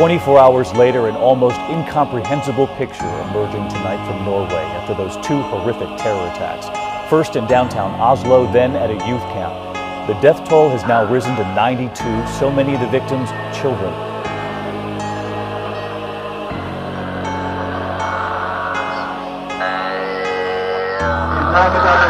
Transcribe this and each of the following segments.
24 hours later, an almost incomprehensible picture emerging tonight from Norway after those two horrific terror attacks. First in downtown Oslo, then at a youth camp. The death toll has now risen to 92, so many of the victims children. Im Namen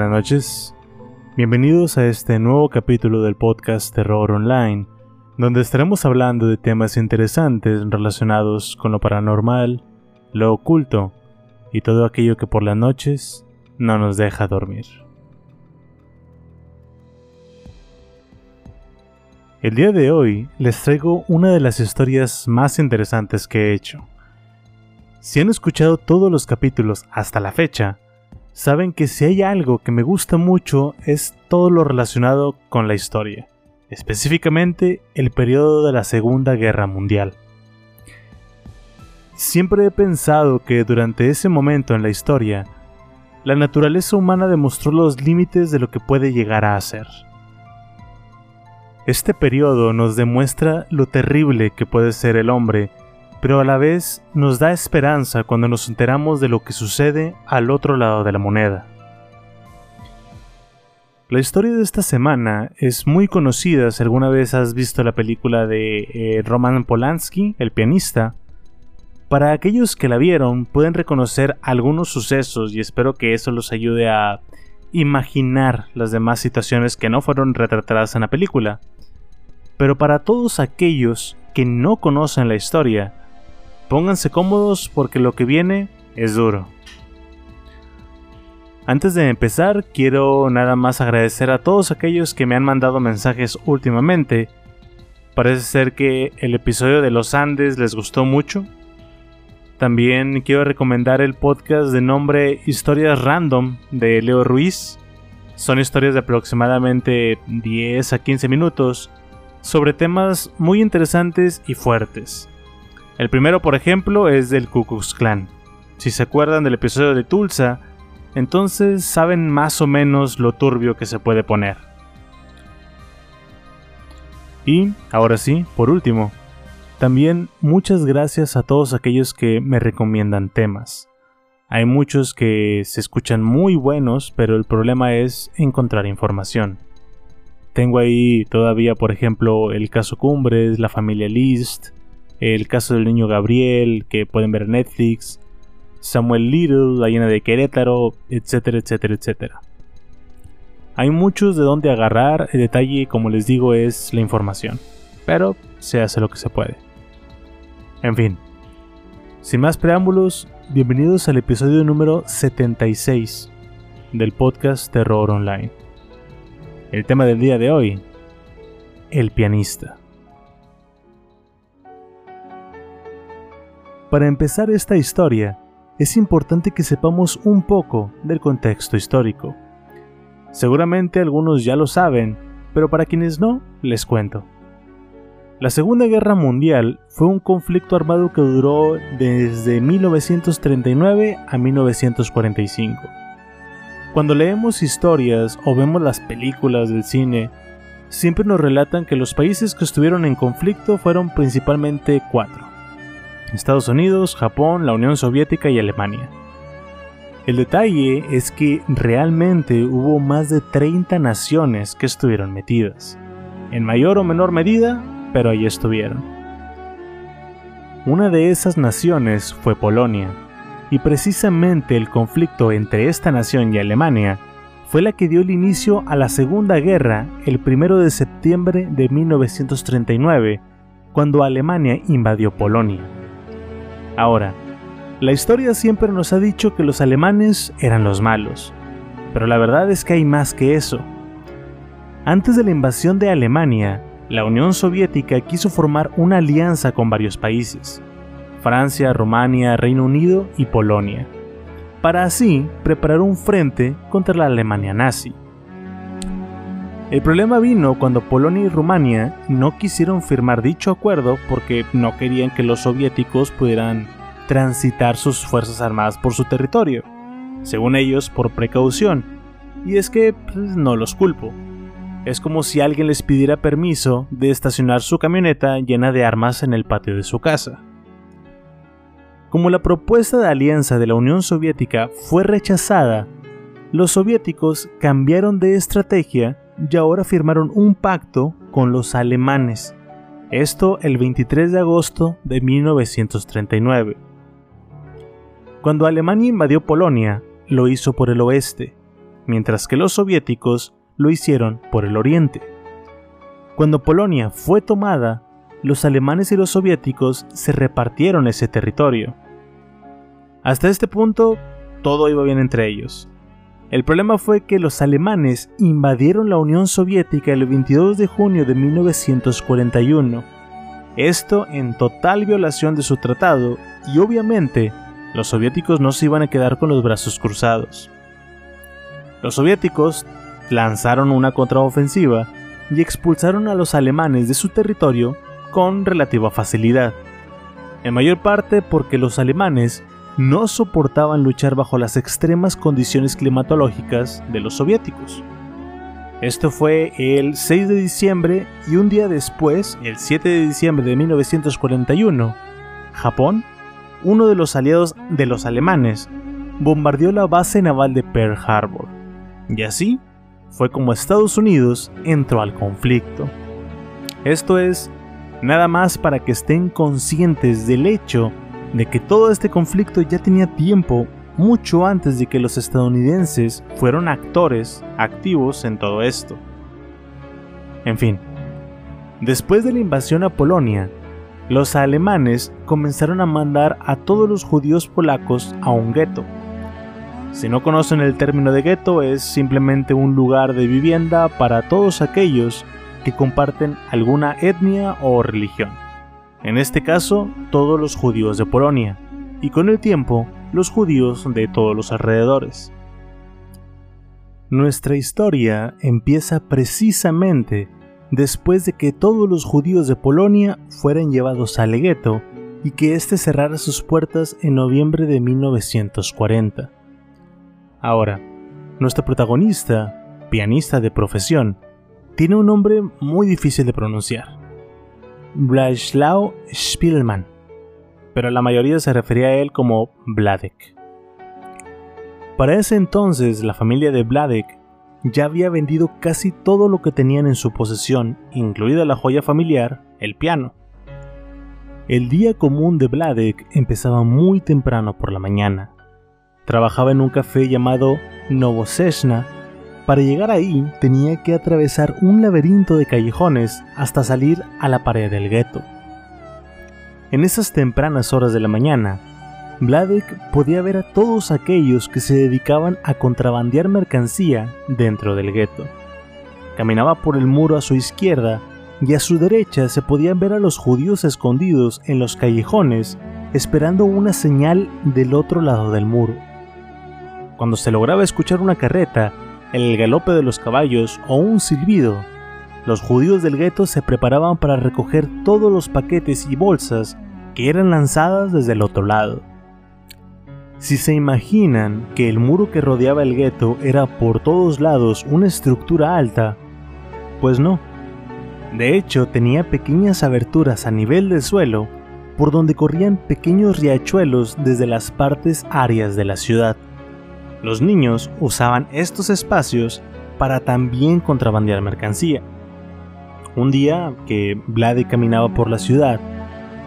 buenas noches. Bienvenidos a este nuevo capítulo del podcast Terror Online, donde estaremos hablando de temas interesantes relacionados con lo paranormal, lo oculto y todo aquello que por las noches no nos deja dormir. El día de hoy les traigo una de las historias más interesantes que he hecho. Si han escuchado todos los capítulos hasta la fecha, saben que si hay algo que me gusta mucho es todo lo relacionado con la historia, específicamente el periodo de la Segunda Guerra Mundial. Siempre he pensado que durante ese momento en la historia, la naturaleza humana demostró los límites de lo que puede llegar a hacer. Este periodo nos demuestra lo terrible que puede ser el hombre, pero a la vez nos da esperanza cuando nos enteramos de lo que sucede al otro lado de la moneda. La historia de esta semana es muy conocida si alguna vez has visto la película de eh, Roman Polanski, el pianista. Para aquellos que la vieron pueden reconocer algunos sucesos y espero que eso los ayude a imaginar las demás situaciones que no fueron retratadas en la película. Pero para todos aquellos que no conocen la historia, pónganse cómodos porque lo que viene es duro. Antes de empezar, quiero nada más agradecer a todos aquellos que me han mandado mensajes últimamente. Parece ser que el episodio de los Andes les gustó mucho. También quiero recomendar el podcast de nombre Historias Random de Leo Ruiz. Son historias de aproximadamente 10 a 15 minutos sobre temas muy interesantes y fuertes. El primero, por ejemplo, es del Ku Klux Klan. Si se acuerdan del episodio de Tulsa, entonces saben más o menos lo turbio que se puede poner. Y, ahora sí, por último, también muchas gracias a todos aquellos que me recomiendan temas. Hay muchos que se escuchan muy buenos, pero el problema es encontrar información. Tengo ahí todavía, por ejemplo, el caso Cumbres, la familia List, el caso del niño Gabriel, que pueden ver en Netflix, Samuel Little, la llena de Querétaro, etcétera, etcétera, etcétera. Hay muchos de dónde agarrar, el detalle, como les digo, es la información, pero se hace lo que se puede. En fin, sin más preámbulos, bienvenidos al episodio número 76 del podcast Terror Online. El tema del día de hoy, el pianista. Para empezar esta historia, es importante que sepamos un poco del contexto histórico. Seguramente algunos ya lo saben, pero para quienes no, les cuento. La Segunda Guerra Mundial fue un conflicto armado que duró desde 1939 a 1945. Cuando leemos historias o vemos las películas del cine, siempre nos relatan que los países que estuvieron en conflicto fueron principalmente cuatro. Estados Unidos, Japón, la Unión Soviética y Alemania. El detalle es que realmente hubo más de 30 naciones que estuvieron metidas, en mayor o menor medida, pero ahí estuvieron. Una de esas naciones fue Polonia, y precisamente el conflicto entre esta nación y Alemania fue la que dio el inicio a la Segunda Guerra el 1 de septiembre de 1939, cuando Alemania invadió Polonia. Ahora, la historia siempre nos ha dicho que los alemanes eran los malos, pero la verdad es que hay más que eso. Antes de la invasión de Alemania, la Unión Soviética quiso formar una alianza con varios países, Francia, Rumania, Reino Unido y Polonia, para así preparar un frente contra la Alemania nazi. El problema vino cuando Polonia y Rumania no quisieron firmar dicho acuerdo porque no querían que los soviéticos pudieran transitar sus fuerzas armadas por su territorio, según ellos por precaución. Y es que pues, no los culpo. Es como si alguien les pidiera permiso de estacionar su camioneta llena de armas en el patio de su casa. Como la propuesta de alianza de la Unión Soviética fue rechazada, los soviéticos cambiaron de estrategia y ahora firmaron un pacto con los alemanes. Esto el 23 de agosto de 1939. Cuando Alemania invadió Polonia, lo hizo por el oeste, mientras que los soviéticos lo hicieron por el oriente. Cuando Polonia fue tomada, los alemanes y los soviéticos se repartieron ese territorio. Hasta este punto, todo iba bien entre ellos. El problema fue que los alemanes invadieron la Unión Soviética el 22 de junio de 1941. Esto en total violación de su tratado y obviamente los soviéticos no se iban a quedar con los brazos cruzados. Los soviéticos lanzaron una contraofensiva y expulsaron a los alemanes de su territorio con relativa facilidad, en mayor parte porque los alemanes no soportaban luchar bajo las extremas condiciones climatológicas de los soviéticos. Esto fue el 6 de diciembre y un día después, el 7 de diciembre de 1941, Japón uno de los aliados de los alemanes, bombardeó la base naval de Pearl Harbor. Y así fue como Estados Unidos entró al conflicto. Esto es, nada más para que estén conscientes del hecho de que todo este conflicto ya tenía tiempo mucho antes de que los estadounidenses fueron actores activos en todo esto. En fin, después de la invasión a Polonia, los alemanes comenzaron a mandar a todos los judíos polacos a un gueto. Si no conocen el término de gueto, es simplemente un lugar de vivienda para todos aquellos que comparten alguna etnia o religión. En este caso, todos los judíos de Polonia, y con el tiempo, los judíos de todos los alrededores. Nuestra historia empieza precisamente después de que todos los judíos de Polonia fueran llevados al gueto y que éste cerrara sus puertas en noviembre de 1940. Ahora, nuestro protagonista, pianista de profesión, tiene un nombre muy difícil de pronunciar. Blaslaw Spielmann, pero la mayoría se refería a él como Vladek. Para ese entonces, la familia de Vladek ya había vendido casi todo lo que tenían en su posesión, incluida la joya familiar, el piano. El día común de Vladek empezaba muy temprano por la mañana. Trabajaba en un café llamado Novoseshna. Para llegar ahí tenía que atravesar un laberinto de callejones hasta salir a la pared del gueto. En esas tempranas horas de la mañana, Vladek podía ver a todos aquellos que se dedicaban a contrabandear mercancía dentro del gueto. Caminaba por el muro a su izquierda y a su derecha se podían ver a los judíos escondidos en los callejones esperando una señal del otro lado del muro. Cuando se lograba escuchar una carreta, el galope de los caballos o un silbido, los judíos del gueto se preparaban para recoger todos los paquetes y bolsas que eran lanzadas desde el otro lado. Si se imaginan que el muro que rodeaba el gueto era por todos lados una estructura alta, pues no. De hecho, tenía pequeñas aberturas a nivel del suelo por donde corrían pequeños riachuelos desde las partes áreas de la ciudad. Los niños usaban estos espacios para también contrabandear mercancía. Un día que Vlade caminaba por la ciudad,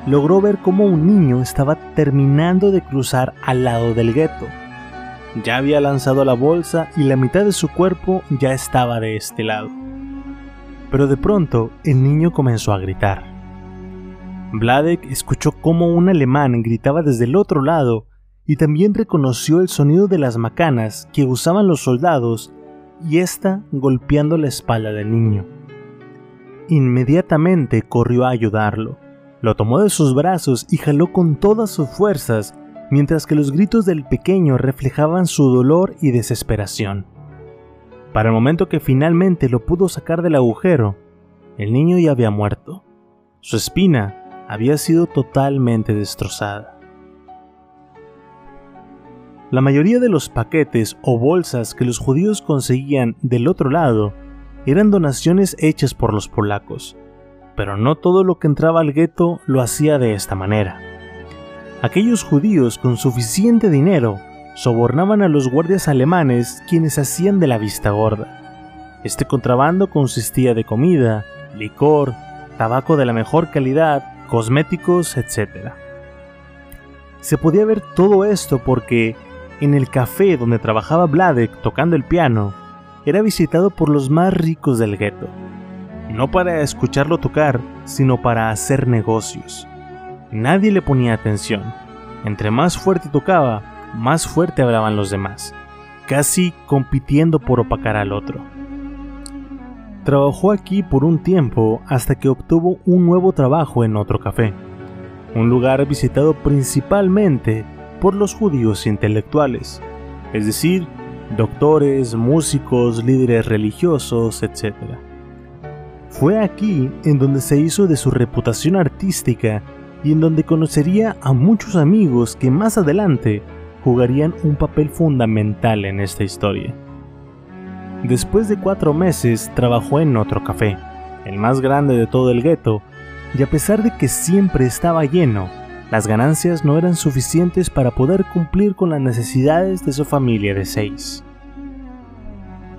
logró ver cómo un niño estaba terminando de cruzar al lado del gueto. Ya había lanzado la bolsa y la mitad de su cuerpo ya estaba de este lado. Pero de pronto el niño comenzó a gritar. Vladek escuchó cómo un alemán gritaba desde el otro lado y también reconoció el sonido de las macanas que usaban los soldados y ésta golpeando la espalda del niño. Inmediatamente corrió a ayudarlo. Lo tomó de sus brazos y jaló con todas sus fuerzas, mientras que los gritos del pequeño reflejaban su dolor y desesperación. Para el momento que finalmente lo pudo sacar del agujero, el niño ya había muerto. Su espina había sido totalmente destrozada. La mayoría de los paquetes o bolsas que los judíos conseguían del otro lado eran donaciones hechas por los polacos, pero no todo lo que entraba al gueto lo hacía de esta manera. Aquellos judíos con suficiente dinero sobornaban a los guardias alemanes quienes hacían de la vista gorda. Este contrabando consistía de comida, licor, tabaco de la mejor calidad, cosméticos, etc. Se podía ver todo esto porque en el café donde trabajaba Vladek tocando el piano, era visitado por los más ricos del gueto. No para escucharlo tocar, sino para hacer negocios. Nadie le ponía atención. Entre más fuerte tocaba, más fuerte hablaban los demás, casi compitiendo por opacar al otro. Trabajó aquí por un tiempo hasta que obtuvo un nuevo trabajo en otro café, un lugar visitado principalmente por los judíos intelectuales, es decir, doctores, músicos, líderes religiosos, etc. Fue aquí en donde se hizo de su reputación artística y en donde conocería a muchos amigos que más adelante jugarían un papel fundamental en esta historia. Después de cuatro meses trabajó en otro café, el más grande de todo el gueto, y a pesar de que siempre estaba lleno, las ganancias no eran suficientes para poder cumplir con las necesidades de su familia de seis.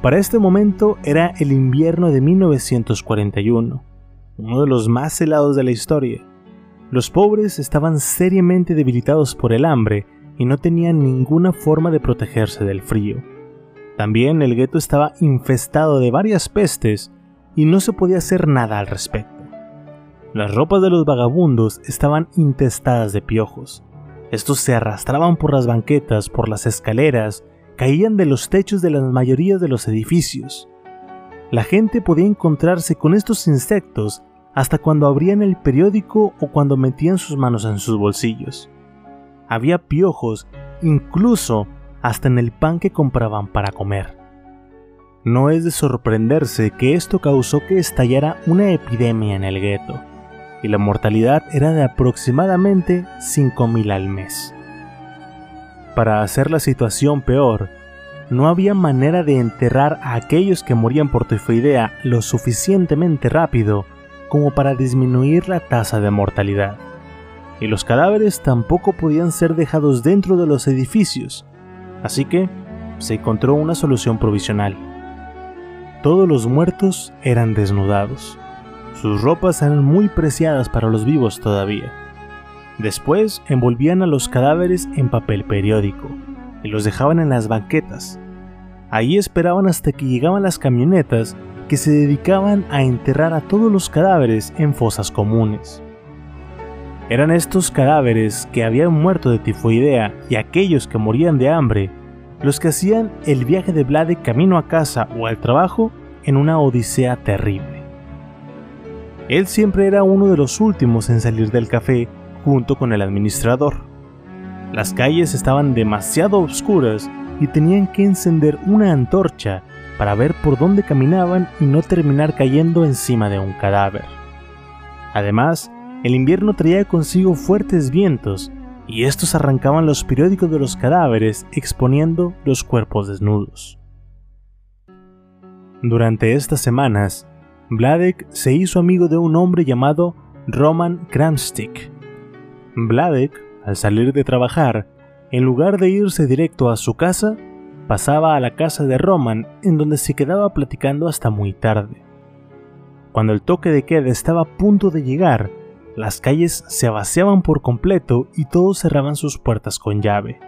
Para este momento era el invierno de 1941, uno de los más helados de la historia. Los pobres estaban seriamente debilitados por el hambre y no tenían ninguna forma de protegerse del frío. También el gueto estaba infestado de varias pestes y no se podía hacer nada al respecto. Las ropas de los vagabundos estaban intestadas de piojos. Estos se arrastraban por las banquetas, por las escaleras, caían de los techos de la mayoría de los edificios. La gente podía encontrarse con estos insectos hasta cuando abrían el periódico o cuando metían sus manos en sus bolsillos. Había piojos incluso hasta en el pan que compraban para comer. No es de sorprenderse que esto causó que estallara una epidemia en el gueto y la mortalidad era de aproximadamente 5.000 al mes. Para hacer la situación peor, no había manera de enterrar a aquellos que morían por tifoidea lo suficientemente rápido como para disminuir la tasa de mortalidad. Y los cadáveres tampoco podían ser dejados dentro de los edificios, así que se encontró una solución provisional. Todos los muertos eran desnudados. Sus ropas eran muy preciadas para los vivos todavía. Después envolvían a los cadáveres en papel periódico y los dejaban en las banquetas. Ahí esperaban hasta que llegaban las camionetas que se dedicaban a enterrar a todos los cadáveres en fosas comunes. Eran estos cadáveres que habían muerto de tifoidea y aquellos que morían de hambre los que hacían el viaje de Vlade camino a casa o al trabajo en una odisea terrible. Él siempre era uno de los últimos en salir del café junto con el administrador. Las calles estaban demasiado oscuras y tenían que encender una antorcha para ver por dónde caminaban y no terminar cayendo encima de un cadáver. Además, el invierno traía consigo fuertes vientos y estos arrancaban los periódicos de los cadáveres exponiendo los cuerpos desnudos. Durante estas semanas, Vladek se hizo amigo de un hombre llamado Roman Kramstik. Vladek, al salir de trabajar, en lugar de irse directo a su casa, pasaba a la casa de Roman en donde se quedaba platicando hasta muy tarde. Cuando el toque de queda estaba a punto de llegar, las calles se vaciaban por completo y todos cerraban sus puertas con llave.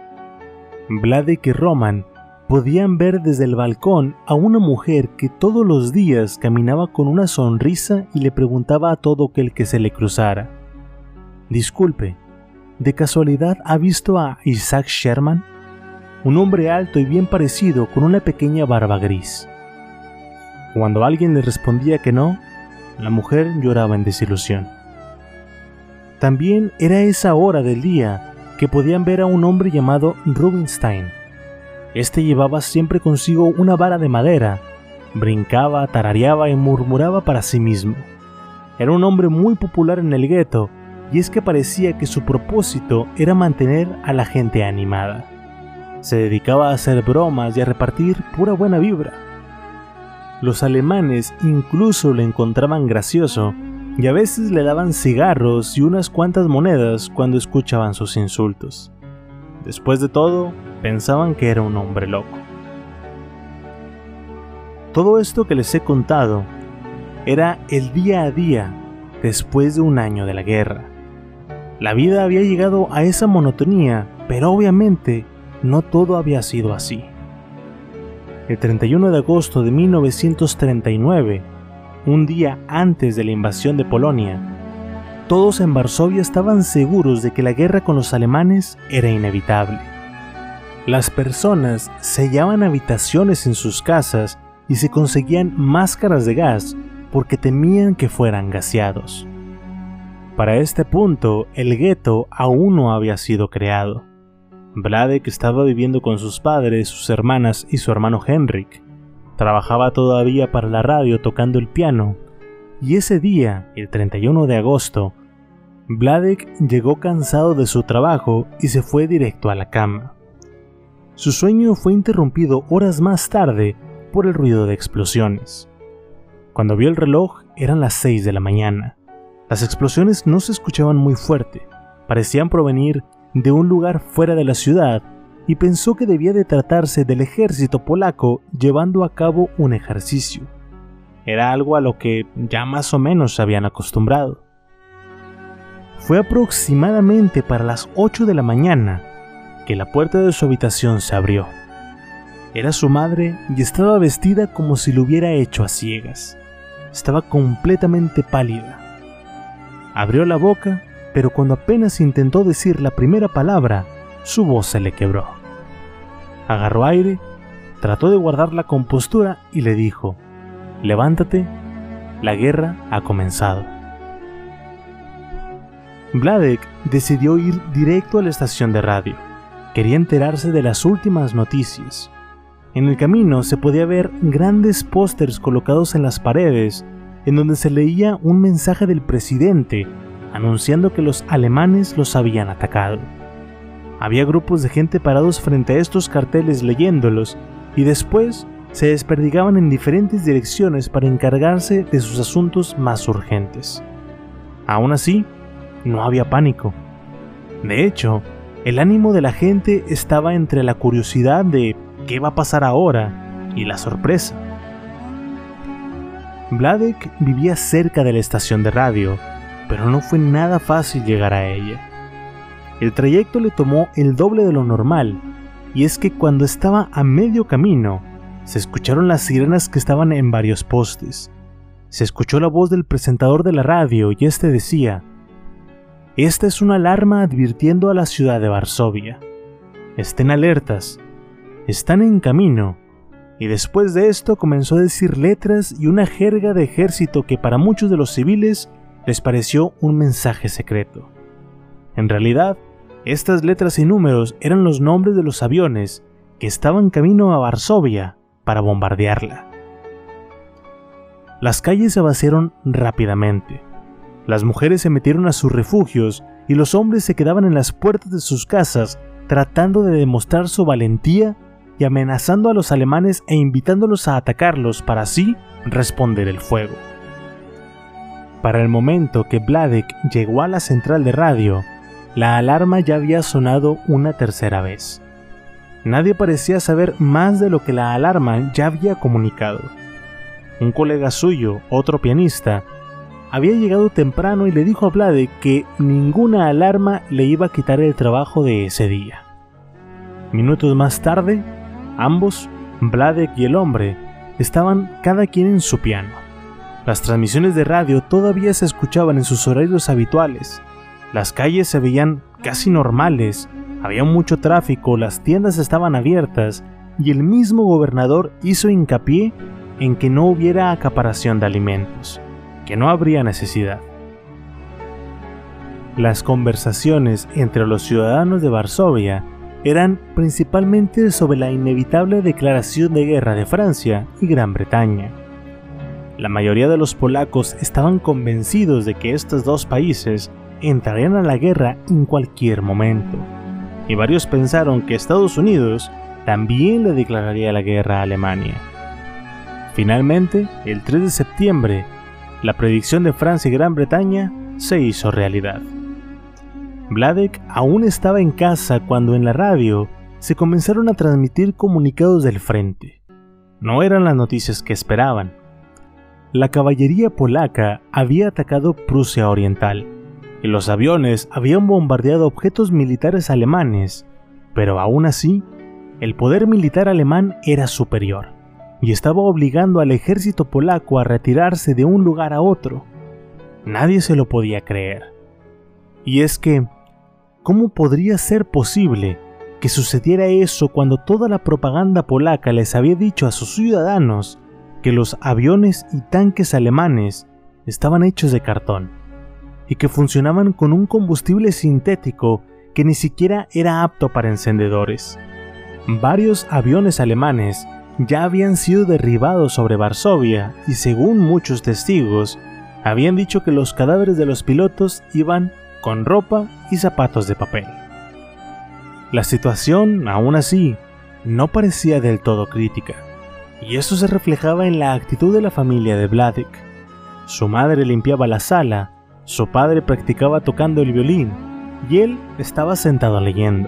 Vladek y Roman podían ver desde el balcón a una mujer que todos los días caminaba con una sonrisa y le preguntaba a todo aquel que se le cruzara. Disculpe, ¿de casualidad ha visto a Isaac Sherman? Un hombre alto y bien parecido con una pequeña barba gris. Cuando alguien le respondía que no, la mujer lloraba en desilusión. También era esa hora del día que podían ver a un hombre llamado Rubinstein, este llevaba siempre consigo una vara de madera, brincaba, tarareaba y murmuraba para sí mismo. Era un hombre muy popular en el gueto, y es que parecía que su propósito era mantener a la gente animada. Se dedicaba a hacer bromas y a repartir pura buena vibra. Los alemanes incluso le encontraban gracioso y a veces le daban cigarros y unas cuantas monedas cuando escuchaban sus insultos. Después de todo, pensaban que era un hombre loco. Todo esto que les he contado era el día a día después de un año de la guerra. La vida había llegado a esa monotonía, pero obviamente no todo había sido así. El 31 de agosto de 1939, un día antes de la invasión de Polonia, todos en Varsovia estaban seguros de que la guerra con los alemanes era inevitable. Las personas sellaban habitaciones en sus casas y se conseguían máscaras de gas porque temían que fueran gaseados. Para este punto, el gueto aún no había sido creado. Vladek estaba viviendo con sus padres, sus hermanas y su hermano Henrik. Trabajaba todavía para la radio tocando el piano. Y ese día, el 31 de agosto, Vladek llegó cansado de su trabajo y se fue directo a la cama. Su sueño fue interrumpido horas más tarde por el ruido de explosiones. Cuando vio el reloj eran las 6 de la mañana. Las explosiones no se escuchaban muy fuerte, parecían provenir de un lugar fuera de la ciudad y pensó que debía de tratarse del ejército polaco llevando a cabo un ejercicio. Era algo a lo que ya más o menos se habían acostumbrado. Fue aproximadamente para las 8 de la mañana que la puerta de su habitación se abrió. Era su madre y estaba vestida como si lo hubiera hecho a ciegas. Estaba completamente pálida. Abrió la boca, pero cuando apenas intentó decir la primera palabra, su voz se le quebró. Agarró aire, trató de guardar la compostura y le dijo, Levántate, la guerra ha comenzado. Vladek decidió ir directo a la estación de radio quería enterarse de las últimas noticias. En el camino se podía ver grandes pósters colocados en las paredes en donde se leía un mensaje del presidente anunciando que los alemanes los habían atacado. Había grupos de gente parados frente a estos carteles leyéndolos y después se desperdigaban en diferentes direcciones para encargarse de sus asuntos más urgentes. Aún así, no había pánico. De hecho, el ánimo de la gente estaba entre la curiosidad de qué va a pasar ahora y la sorpresa. Vladek vivía cerca de la estación de radio, pero no fue nada fácil llegar a ella. El trayecto le tomó el doble de lo normal, y es que cuando estaba a medio camino, se escucharon las sirenas que estaban en varios postes. Se escuchó la voz del presentador de la radio y este decía, esta es una alarma advirtiendo a la ciudad de Varsovia. Estén alertas. Están en camino. Y después de esto comenzó a decir letras y una jerga de ejército que para muchos de los civiles les pareció un mensaje secreto. En realidad, estas letras y números eran los nombres de los aviones que estaban camino a Varsovia para bombardearla. Las calles se vaciaron rápidamente. Las mujeres se metieron a sus refugios y los hombres se quedaban en las puertas de sus casas tratando de demostrar su valentía y amenazando a los alemanes e invitándolos a atacarlos para así responder el fuego. Para el momento que Vladek llegó a la central de radio, la alarma ya había sonado una tercera vez. Nadie parecía saber más de lo que la alarma ya había comunicado. Un colega suyo, otro pianista, había llegado temprano y le dijo a Blade que ninguna alarma le iba a quitar el trabajo de ese día. Minutos más tarde, ambos, Vladek y el hombre, estaban cada quien en su piano. Las transmisiones de radio todavía se escuchaban en sus horarios habituales. Las calles se veían casi normales, había mucho tráfico, las tiendas estaban abiertas y el mismo gobernador hizo hincapié en que no hubiera acaparación de alimentos, que no habría necesidad. Las conversaciones entre los ciudadanos de Varsovia eran principalmente sobre la inevitable declaración de guerra de Francia y Gran Bretaña. La mayoría de los polacos estaban convencidos de que estos dos países entrarían a la guerra en cualquier momento, y varios pensaron que Estados Unidos también le declararía la guerra a Alemania. Finalmente, el 3 de septiembre, la predicción de Francia y Gran Bretaña se hizo realidad. Vladek aún estaba en casa cuando en la radio se comenzaron a transmitir comunicados del frente. No eran las noticias que esperaban. La caballería polaca había atacado Prusia Oriental y los aviones habían bombardeado objetos militares alemanes, pero aún así, el poder militar alemán era superior y estaba obligando al ejército polaco a retirarse de un lugar a otro. Nadie se lo podía creer. Y es que ¿Cómo podría ser posible que sucediera eso cuando toda la propaganda polaca les había dicho a sus ciudadanos que los aviones y tanques alemanes estaban hechos de cartón y que funcionaban con un combustible sintético que ni siquiera era apto para encendedores? Varios aviones alemanes ya habían sido derribados sobre Varsovia y según muchos testigos, habían dicho que los cadáveres de los pilotos iban con ropa y zapatos de papel. La situación, aún así, no parecía del todo crítica, y eso se reflejaba en la actitud de la familia de Vladek. Su madre limpiaba la sala, su padre practicaba tocando el violín, y él estaba sentado leyendo.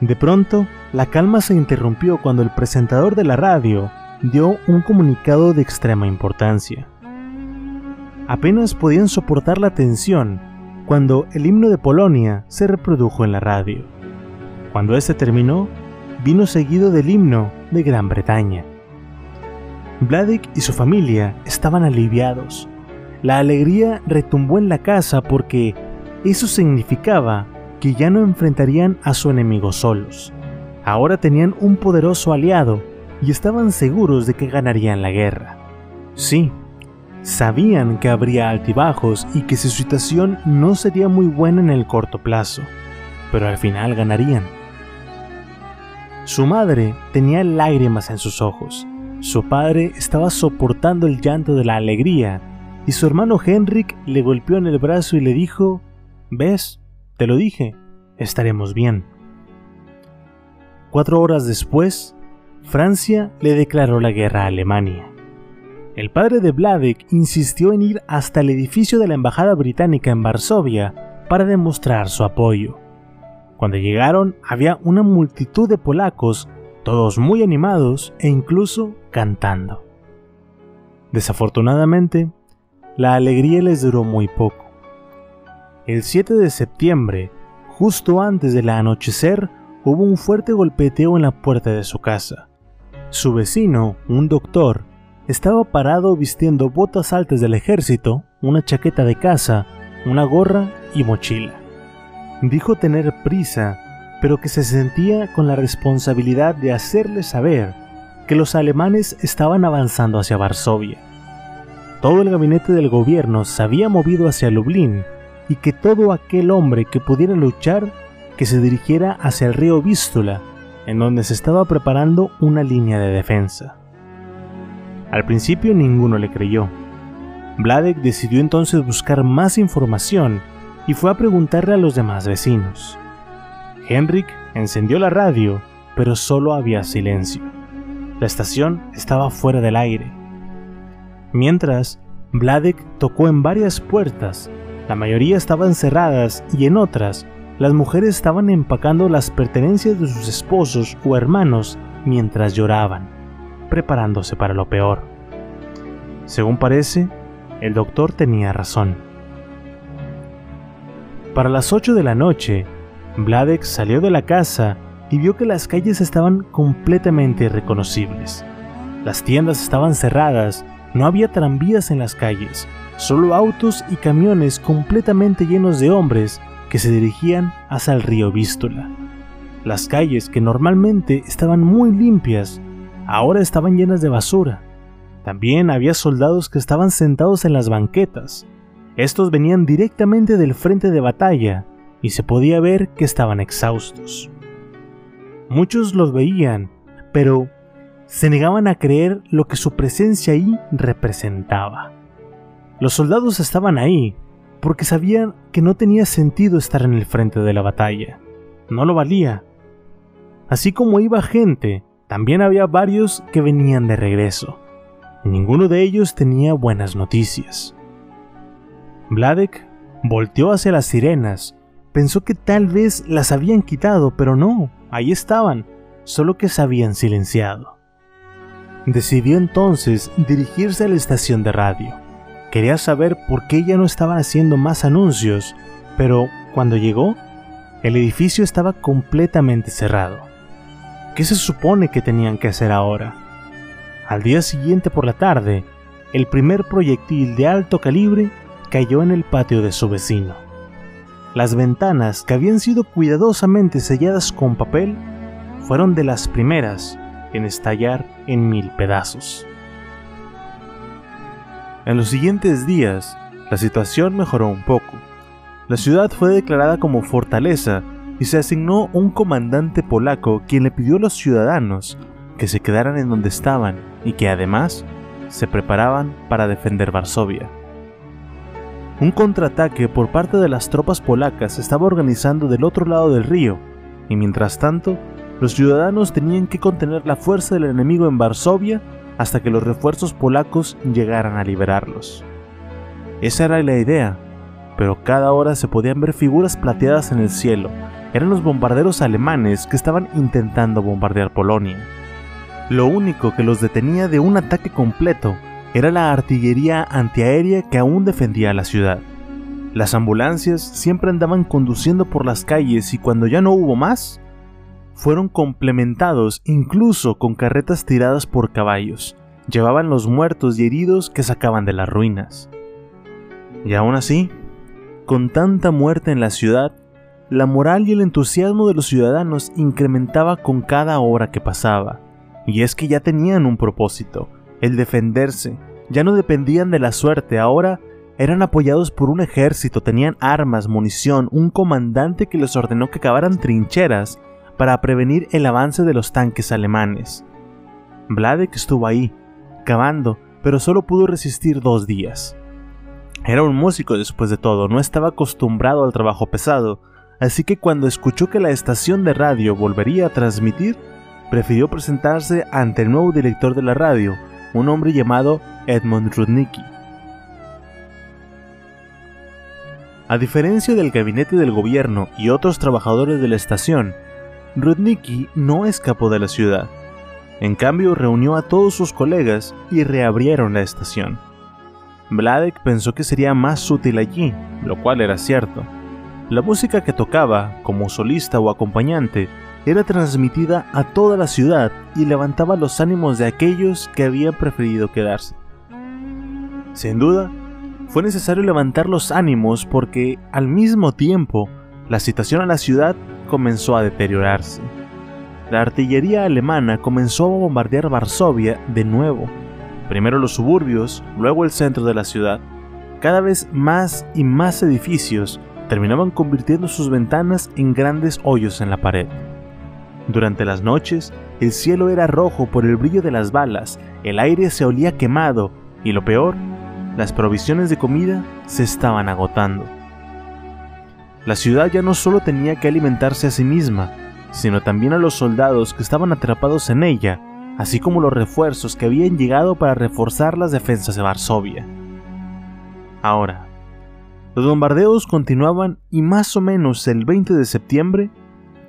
De pronto, la calma se interrumpió cuando el presentador de la radio dio un comunicado de extrema importancia. Apenas podían soportar la tensión cuando el himno de Polonia se reprodujo en la radio. Cuando este terminó, vino seguido del himno de Gran Bretaña. Vladek y su familia estaban aliviados. La alegría retumbó en la casa porque eso significaba que ya no enfrentarían a su enemigo solos. Ahora tenían un poderoso aliado y estaban seguros de que ganarían la guerra. Sí, Sabían que habría altibajos y que su situación no sería muy buena en el corto plazo, pero al final ganarían. Su madre tenía lágrimas en sus ojos, su padre estaba soportando el llanto de la alegría y su hermano Henrik le golpeó en el brazo y le dijo, ¿ves? Te lo dije, estaremos bien. Cuatro horas después, Francia le declaró la guerra a Alemania. El padre de Vladek insistió en ir hasta el edificio de la Embajada Británica en Varsovia para demostrar su apoyo. Cuando llegaron había una multitud de polacos, todos muy animados e incluso cantando. Desafortunadamente, la alegría les duró muy poco. El 7 de septiembre, justo antes del anochecer, hubo un fuerte golpeteo en la puerta de su casa. Su vecino, un doctor, estaba parado vistiendo botas altas del ejército, una chaqueta de caza, una gorra y mochila. Dijo tener prisa, pero que se sentía con la responsabilidad de hacerle saber que los alemanes estaban avanzando hacia Varsovia. Todo el gabinete del gobierno se había movido hacia Lublin y que todo aquel hombre que pudiera luchar que se dirigiera hacia el río Vístula, en donde se estaba preparando una línea de defensa. Al principio ninguno le creyó. Vladek decidió entonces buscar más información y fue a preguntarle a los demás vecinos. Henrik encendió la radio, pero solo había silencio. La estación estaba fuera del aire. Mientras, Vladek tocó en varias puertas, la mayoría estaban cerradas y en otras las mujeres estaban empacando las pertenencias de sus esposos o hermanos mientras lloraban, preparándose para lo peor. Según parece, el doctor tenía razón. Para las 8 de la noche, Vladek salió de la casa y vio que las calles estaban completamente irreconocibles. Las tiendas estaban cerradas, no había tranvías en las calles, solo autos y camiones completamente llenos de hombres que se dirigían hacia el río Vístula. Las calles, que normalmente estaban muy limpias, ahora estaban llenas de basura. También había soldados que estaban sentados en las banquetas. Estos venían directamente del frente de batalla y se podía ver que estaban exhaustos. Muchos los veían, pero se negaban a creer lo que su presencia ahí representaba. Los soldados estaban ahí porque sabían que no tenía sentido estar en el frente de la batalla. No lo valía. Así como iba gente, también había varios que venían de regreso. Y ninguno de ellos tenía buenas noticias. Vladek volteó hacia las sirenas, pensó que tal vez las habían quitado, pero no, ahí estaban, solo que se habían silenciado. Decidió entonces dirigirse a la estación de radio. Quería saber por qué ya no estaban haciendo más anuncios, pero cuando llegó, el edificio estaba completamente cerrado. ¿Qué se supone que tenían que hacer ahora? Al día siguiente por la tarde, el primer proyectil de alto calibre cayó en el patio de su vecino. Las ventanas, que habían sido cuidadosamente selladas con papel, fueron de las primeras en estallar en mil pedazos. En los siguientes días, la situación mejoró un poco. La ciudad fue declarada como fortaleza y se asignó un comandante polaco quien le pidió a los ciudadanos que se quedaran en donde estaban y que además se preparaban para defender Varsovia. Un contraataque por parte de las tropas polacas estaba organizando del otro lado del río, y mientras tanto, los ciudadanos tenían que contener la fuerza del enemigo en Varsovia hasta que los refuerzos polacos llegaran a liberarlos. Esa era la idea, pero cada hora se podían ver figuras plateadas en el cielo. Eran los bombarderos alemanes que estaban intentando bombardear Polonia. Lo único que los detenía de un ataque completo era la artillería antiaérea que aún defendía la ciudad. Las ambulancias siempre andaban conduciendo por las calles y cuando ya no hubo más, fueron complementados incluso con carretas tiradas por caballos. Llevaban los muertos y heridos que sacaban de las ruinas. Y aún así, con tanta muerte en la ciudad, la moral y el entusiasmo de los ciudadanos incrementaba con cada hora que pasaba. Y es que ya tenían un propósito, el defenderse. Ya no dependían de la suerte, ahora eran apoyados por un ejército, tenían armas, munición, un comandante que les ordenó que cavaran trincheras para prevenir el avance de los tanques alemanes. Vladek estuvo ahí, cavando, pero solo pudo resistir dos días. Era un músico después de todo, no estaba acostumbrado al trabajo pesado, así que cuando escuchó que la estación de radio volvería a transmitir, prefirió presentarse ante el nuevo director de la radio, un hombre llamado Edmund Rudnicki. A diferencia del gabinete del gobierno y otros trabajadores de la estación, Rudnicki no escapó de la ciudad. En cambio, reunió a todos sus colegas y reabrieron la estación. Vladek pensó que sería más útil allí, lo cual era cierto. La música que tocaba, como solista o acompañante, era transmitida a toda la ciudad y levantaba los ánimos de aquellos que habían preferido quedarse. Sin duda, fue necesario levantar los ánimos porque, al mismo tiempo, la situación en la ciudad comenzó a deteriorarse. La artillería alemana comenzó a bombardear Varsovia de nuevo, primero los suburbios, luego el centro de la ciudad. Cada vez más y más edificios terminaban convirtiendo sus ventanas en grandes hoyos en la pared. Durante las noches, el cielo era rojo por el brillo de las balas, el aire se olía quemado y lo peor, las provisiones de comida se estaban agotando. La ciudad ya no solo tenía que alimentarse a sí misma, sino también a los soldados que estaban atrapados en ella, así como los refuerzos que habían llegado para reforzar las defensas de Varsovia. Ahora, Los bombardeos continuaban y más o menos el 20 de septiembre,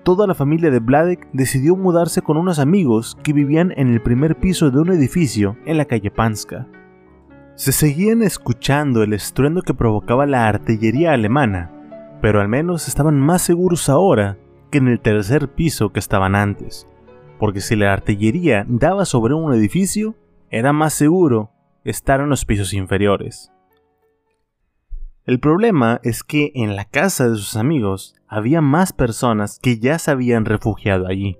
toda la familia de Vladek decidió mudarse con unos amigos que vivían en el primer piso de un edificio en la calle Panska. Se seguían escuchando el estruendo que provocaba la artillería alemana, pero al menos estaban más seguros ahora que en el tercer piso que estaban antes, porque si la artillería daba sobre un edificio, era más seguro estar en los pisos inferiores. El problema es que en la casa de sus amigos había más personas que ya se habían refugiado allí.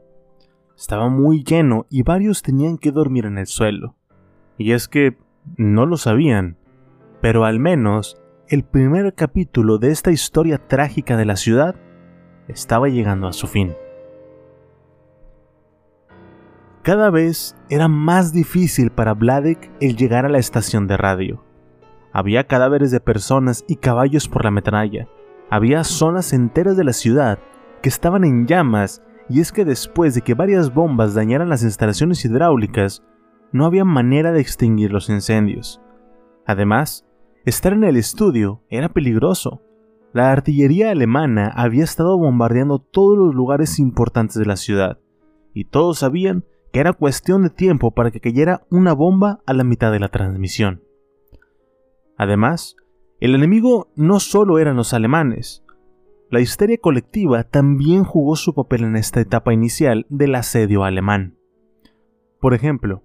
Estaba muy lleno y varios tenían que dormir en el suelo. Y es que no lo sabían, pero al menos el primer capítulo de esta historia trágica de la ciudad estaba llegando a su fin. Cada vez era más difícil para Vladek el llegar a la estación de radio. Había cadáveres de personas y caballos por la metralla. Había zonas enteras de la ciudad que estaban en llamas y es que después de que varias bombas dañaran las instalaciones hidráulicas, no había manera de extinguir los incendios. Además, estar en el estudio era peligroso. La artillería alemana había estado bombardeando todos los lugares importantes de la ciudad, y todos sabían que era cuestión de tiempo para que cayera una bomba a la mitad de la transmisión. Además, el enemigo no solo eran los alemanes, la histeria colectiva también jugó su papel en esta etapa inicial del asedio alemán. Por ejemplo,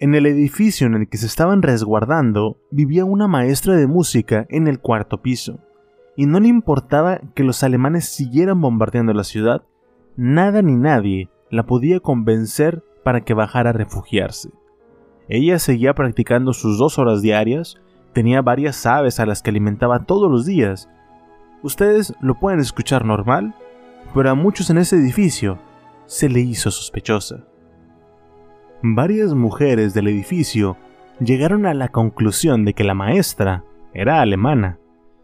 en el edificio en el que se estaban resguardando vivía una maestra de música en el cuarto piso, y no le importaba que los alemanes siguieran bombardeando la ciudad, nada ni nadie la podía convencer para que bajara a refugiarse. Ella seguía practicando sus dos horas diarias, tenía varias aves a las que alimentaba todos los días. Ustedes lo pueden escuchar normal, pero a muchos en ese edificio se le hizo sospechosa varias mujeres del edificio llegaron a la conclusión de que la maestra era alemana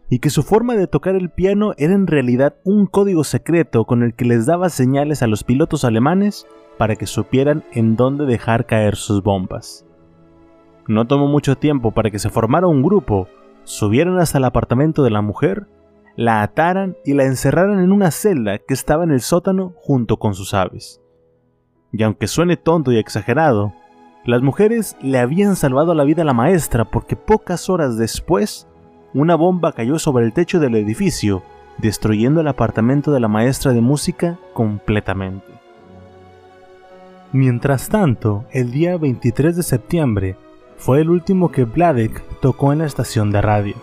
y que su forma de tocar el piano era en realidad un código secreto con el que les daba señales a los pilotos alemanes para que supieran en dónde dejar caer sus bombas. No tomó mucho tiempo para que se formara un grupo, subieran hasta el apartamento de la mujer, la ataran y la encerraran en una celda que estaba en el sótano junto con sus aves y aunque suene tonto y exagerado, las mujeres le habían salvado la vida a la maestra porque pocas horas después una bomba cayó sobre el techo del edificio, destruyendo el apartamento de la maestra de música completamente. Mientras tanto, el día 23 de septiembre fue el último que Vladek tocó en la estación de radio.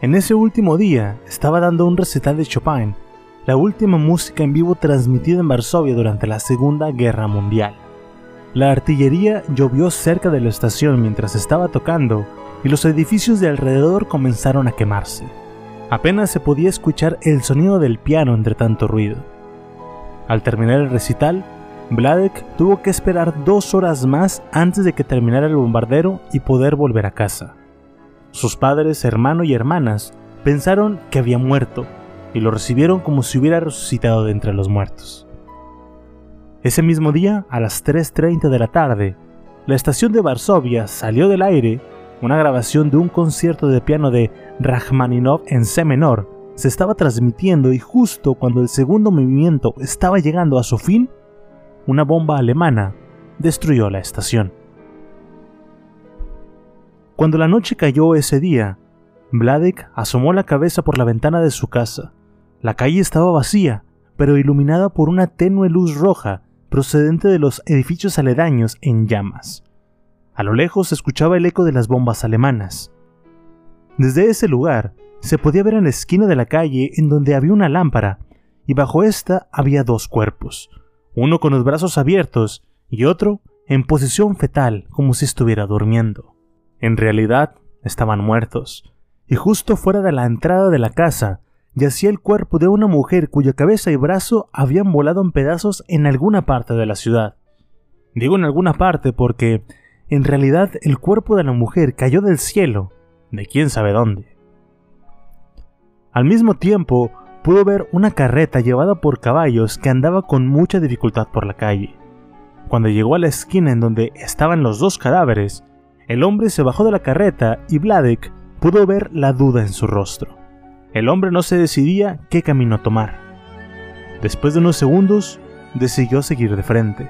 En ese último día estaba dando un recital de Chopin la última música en vivo transmitida en Varsovia durante la Segunda Guerra Mundial. La artillería llovió cerca de la estación mientras estaba tocando y los edificios de alrededor comenzaron a quemarse. Apenas se podía escuchar el sonido del piano entre tanto ruido. Al terminar el recital, Vladek tuvo que esperar dos horas más antes de que terminara el bombardero y poder volver a casa. Sus padres, hermano y hermanas pensaron que había muerto y lo recibieron como si hubiera resucitado de entre los muertos. Ese mismo día, a las 3.30 de la tarde, la estación de Varsovia salió del aire una grabación de un concierto de piano de Rachmaninoff en C menor se estaba transmitiendo y justo cuando el segundo movimiento estaba llegando a su fin, una bomba alemana destruyó la estación. Cuando la noche cayó ese día, Vladek asomó la cabeza por la ventana de su casa la calle estaba vacía, pero iluminada por una tenue luz roja procedente de los edificios aledaños en llamas. A lo lejos se escuchaba el eco de las bombas alemanas. Desde ese lugar se podía ver en la esquina de la calle en donde había una lámpara, y bajo esta había dos cuerpos, uno con los brazos abiertos y otro en posición fetal como si estuviera durmiendo. En realidad estaban muertos, y justo fuera de la entrada de la casa yacía el cuerpo de una mujer cuya cabeza y brazo habían volado en pedazos en alguna parte de la ciudad. Digo en alguna parte porque, en realidad, el cuerpo de la mujer cayó del cielo, de quién sabe dónde. Al mismo tiempo, pudo ver una carreta llevada por caballos que andaba con mucha dificultad por la calle. Cuando llegó a la esquina en donde estaban los dos cadáveres, el hombre se bajó de la carreta y Vladek pudo ver la duda en su rostro. El hombre no se decidía qué camino tomar. Después de unos segundos, decidió seguir de frente.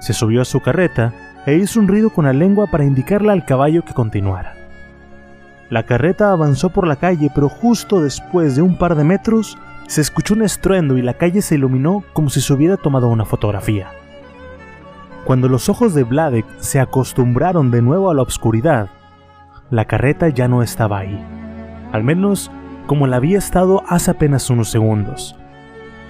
Se subió a su carreta e hizo un ruido con la lengua para indicarle al caballo que continuara. La carreta avanzó por la calle, pero justo después de un par de metros se escuchó un estruendo y la calle se iluminó como si se hubiera tomado una fotografía. Cuando los ojos de Vladek se acostumbraron de nuevo a la oscuridad, la carreta ya no estaba ahí, al menos como la había estado hace apenas unos segundos.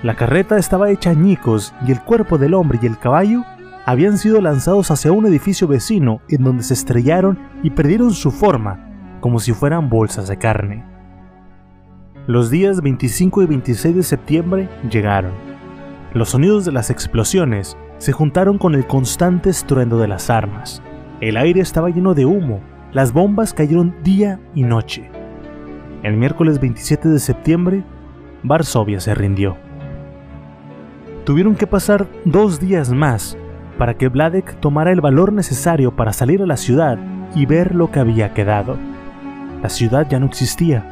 La carreta estaba hecha añicos y el cuerpo del hombre y el caballo habían sido lanzados hacia un edificio vecino en donde se estrellaron y perdieron su forma, como si fueran bolsas de carne. Los días 25 y 26 de septiembre llegaron. Los sonidos de las explosiones se juntaron con el constante estruendo de las armas. El aire estaba lleno de humo, las bombas cayeron día y noche. El miércoles 27 de septiembre, Varsovia se rindió. Tuvieron que pasar dos días más para que Vladek tomara el valor necesario para salir a la ciudad y ver lo que había quedado. La ciudad ya no existía.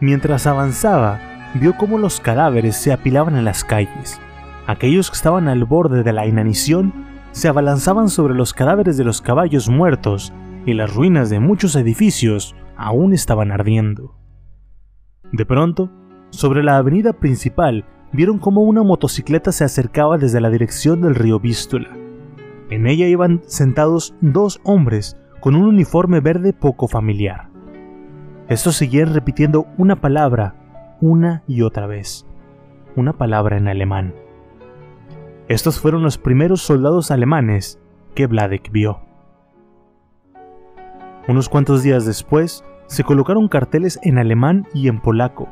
Mientras avanzaba, vio cómo los cadáveres se apilaban en las calles. Aquellos que estaban al borde de la inanición se abalanzaban sobre los cadáveres de los caballos muertos y las ruinas de muchos edificios aún estaban ardiendo. De pronto, sobre la avenida principal vieron cómo una motocicleta se acercaba desde la dirección del río Vístula. En ella iban sentados dos hombres con un uniforme verde poco familiar. Estos seguían repitiendo una palabra una y otra vez, una palabra en alemán. Estos fueron los primeros soldados alemanes que Vladek vio. Unos cuantos días después, se colocaron carteles en alemán y en polaco.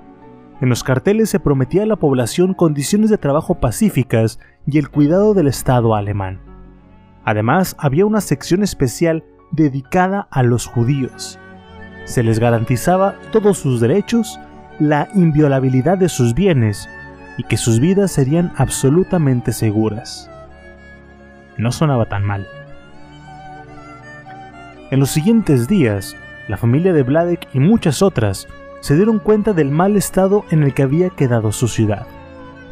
En los carteles se prometía a la población condiciones de trabajo pacíficas y el cuidado del Estado alemán. Además, había una sección especial dedicada a los judíos. Se les garantizaba todos sus derechos, la inviolabilidad de sus bienes y que sus vidas serían absolutamente seguras. No sonaba tan mal. En los siguientes días, la familia de Vladek y muchas otras se dieron cuenta del mal estado en el que había quedado su ciudad.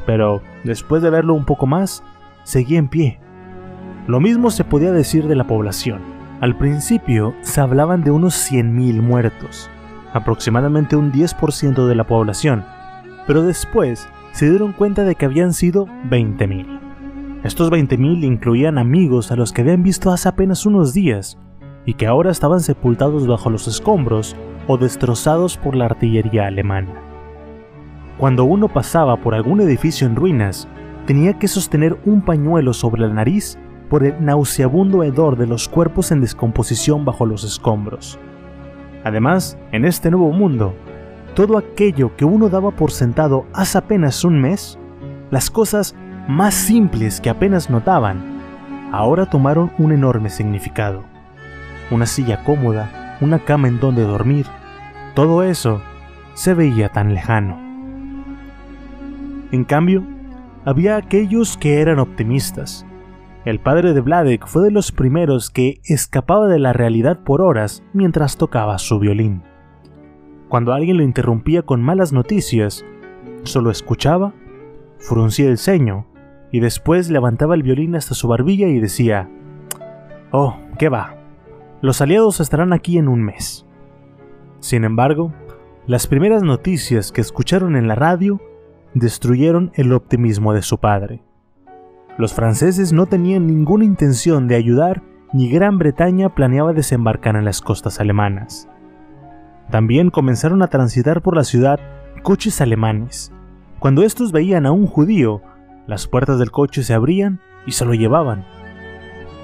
Pero, después de verlo un poco más, seguía en pie. Lo mismo se podía decir de la población. Al principio se hablaban de unos 100.000 muertos, aproximadamente un 10% de la población, pero después se dieron cuenta de que habían sido 20.000. Estos 20.000 incluían amigos a los que habían visto hace apenas unos días y que ahora estaban sepultados bajo los escombros o destrozados por la artillería alemana. Cuando uno pasaba por algún edificio en ruinas, tenía que sostener un pañuelo sobre la nariz por el nauseabundo hedor de los cuerpos en descomposición bajo los escombros. Además, en este nuevo mundo, todo aquello que uno daba por sentado hace apenas un mes, las cosas más simples que apenas notaban, ahora tomaron un enorme significado. Una silla cómoda, una cama en donde dormir, todo eso se veía tan lejano. En cambio, había aquellos que eran optimistas. El padre de Vladek fue de los primeros que escapaba de la realidad por horas mientras tocaba su violín. Cuando alguien lo interrumpía con malas noticias, solo escuchaba, fruncía el ceño y después levantaba el violín hasta su barbilla y decía, Oh, ¿qué va? Los aliados estarán aquí en un mes. Sin embargo, las primeras noticias que escucharon en la radio destruyeron el optimismo de su padre. Los franceses no tenían ninguna intención de ayudar ni Gran Bretaña planeaba desembarcar en las costas alemanas. También comenzaron a transitar por la ciudad coches alemanes. Cuando estos veían a un judío, las puertas del coche se abrían y se lo llevaban.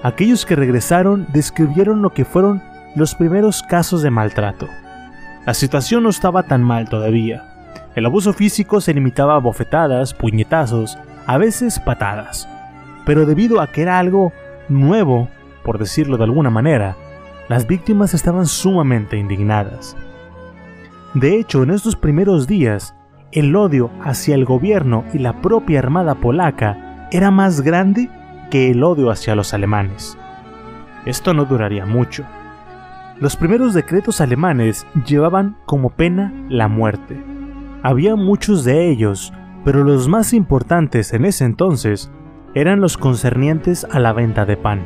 Aquellos que regresaron describieron lo que fueron los primeros casos de maltrato. La situación no estaba tan mal todavía. El abuso físico se limitaba a bofetadas, puñetazos, a veces patadas. Pero debido a que era algo nuevo, por decirlo de alguna manera, las víctimas estaban sumamente indignadas. De hecho, en estos primeros días, el odio hacia el gobierno y la propia armada polaca era más grande que el odio hacia los alemanes. Esto no duraría mucho. Los primeros decretos alemanes llevaban como pena la muerte. Había muchos de ellos, pero los más importantes en ese entonces eran los concernientes a la venta de pan.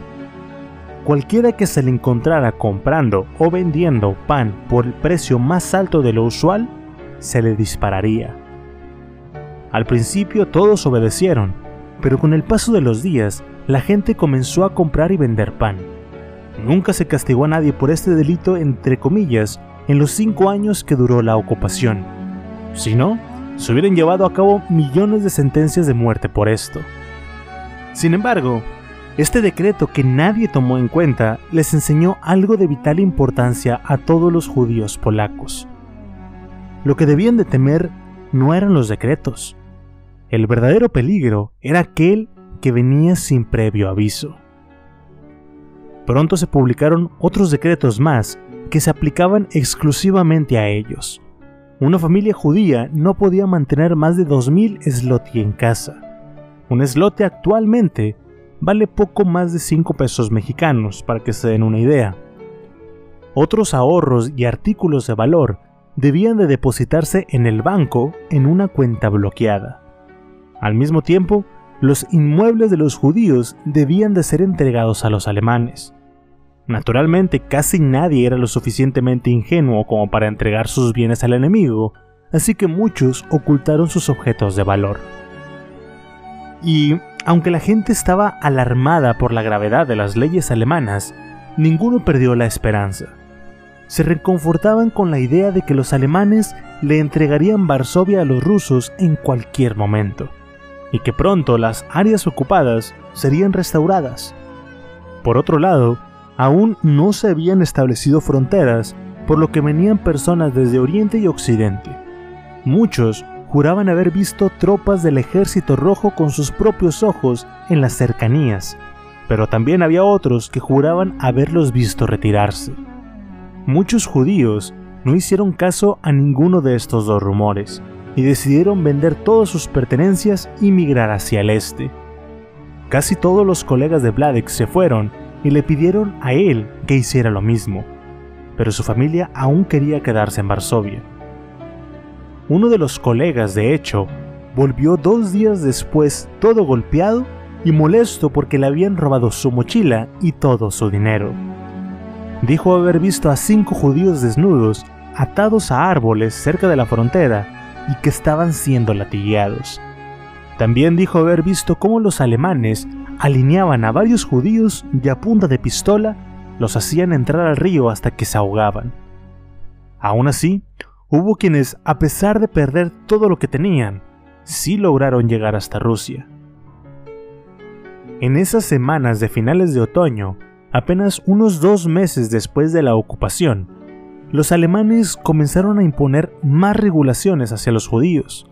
Cualquiera que se le encontrara comprando o vendiendo pan por el precio más alto de lo usual, se le dispararía. Al principio todos obedecieron, pero con el paso de los días, la gente comenzó a comprar y vender pan. Nunca se castigó a nadie por este delito, entre comillas, en los cinco años que duró la ocupación. Si no, se hubieran llevado a cabo millones de sentencias de muerte por esto. Sin embargo, este decreto que nadie tomó en cuenta les enseñó algo de vital importancia a todos los judíos polacos. Lo que debían de temer no eran los decretos. El verdadero peligro era aquel que venía sin previo aviso. Pronto se publicaron otros decretos más que se aplicaban exclusivamente a ellos. Una familia judía no podía mantener más de 2.000 sloti en casa. Un slote actualmente vale poco más de 5 pesos mexicanos, para que se den una idea. Otros ahorros y artículos de valor debían de depositarse en el banco en una cuenta bloqueada. Al mismo tiempo, los inmuebles de los judíos debían de ser entregados a los alemanes. Naturalmente, casi nadie era lo suficientemente ingenuo como para entregar sus bienes al enemigo, así que muchos ocultaron sus objetos de valor. Y, aunque la gente estaba alarmada por la gravedad de las leyes alemanas, ninguno perdió la esperanza. Se reconfortaban con la idea de que los alemanes le entregarían Varsovia a los rusos en cualquier momento y que pronto las áreas ocupadas serían restauradas. Por otro lado, aún no se habían establecido fronteras, por lo que venían personas desde Oriente y Occidente. Muchos juraban haber visto tropas del ejército rojo con sus propios ojos en las cercanías, pero también había otros que juraban haberlos visto retirarse. Muchos judíos no hicieron caso a ninguno de estos dos rumores, y decidieron vender todas sus pertenencias y migrar hacia el este. Casi todos los colegas de Vladek se fueron y le pidieron a él que hiciera lo mismo, pero su familia aún quería quedarse en Varsovia. Uno de los colegas, de hecho, volvió dos días después todo golpeado y molesto porque le habían robado su mochila y todo su dinero. Dijo haber visto a cinco judíos desnudos atados a árboles cerca de la frontera y que estaban siendo latigueados. También dijo haber visto cómo los alemanes alineaban a varios judíos y a punta de pistola los hacían entrar al río hasta que se ahogaban. Aún así, hubo quienes, a pesar de perder todo lo que tenían, sí lograron llegar hasta Rusia. En esas semanas de finales de otoño, apenas unos dos meses después de la ocupación, los alemanes comenzaron a imponer más regulaciones hacia los judíos.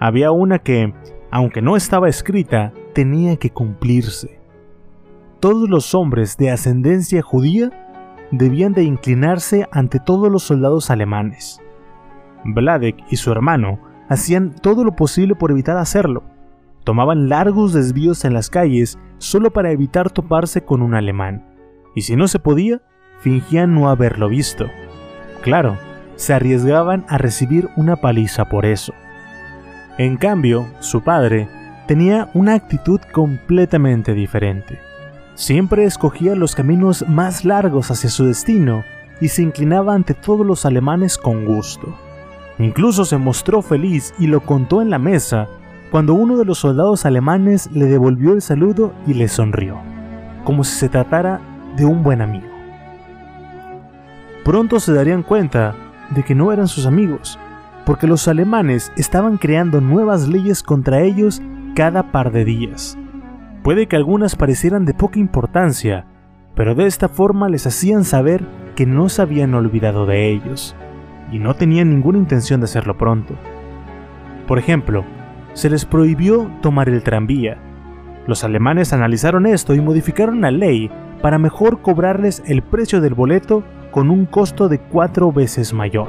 Había una que, aunque no estaba escrita, tenía que cumplirse. Todos los hombres de ascendencia judía debían de inclinarse ante todos los soldados alemanes. Vladek y su hermano hacían todo lo posible por evitar hacerlo. Tomaban largos desvíos en las calles solo para evitar toparse con un alemán, y si no se podía, fingían no haberlo visto. Claro, se arriesgaban a recibir una paliza por eso. En cambio, su padre tenía una actitud completamente diferente. Siempre escogía los caminos más largos hacia su destino y se inclinaba ante todos los alemanes con gusto. Incluso se mostró feliz y lo contó en la mesa cuando uno de los soldados alemanes le devolvió el saludo y le sonrió, como si se tratara de un buen amigo pronto se darían cuenta de que no eran sus amigos, porque los alemanes estaban creando nuevas leyes contra ellos cada par de días. Puede que algunas parecieran de poca importancia, pero de esta forma les hacían saber que no se habían olvidado de ellos, y no tenían ninguna intención de hacerlo pronto. Por ejemplo, se les prohibió tomar el tranvía. Los alemanes analizaron esto y modificaron la ley para mejor cobrarles el precio del boleto con un costo de cuatro veces mayor.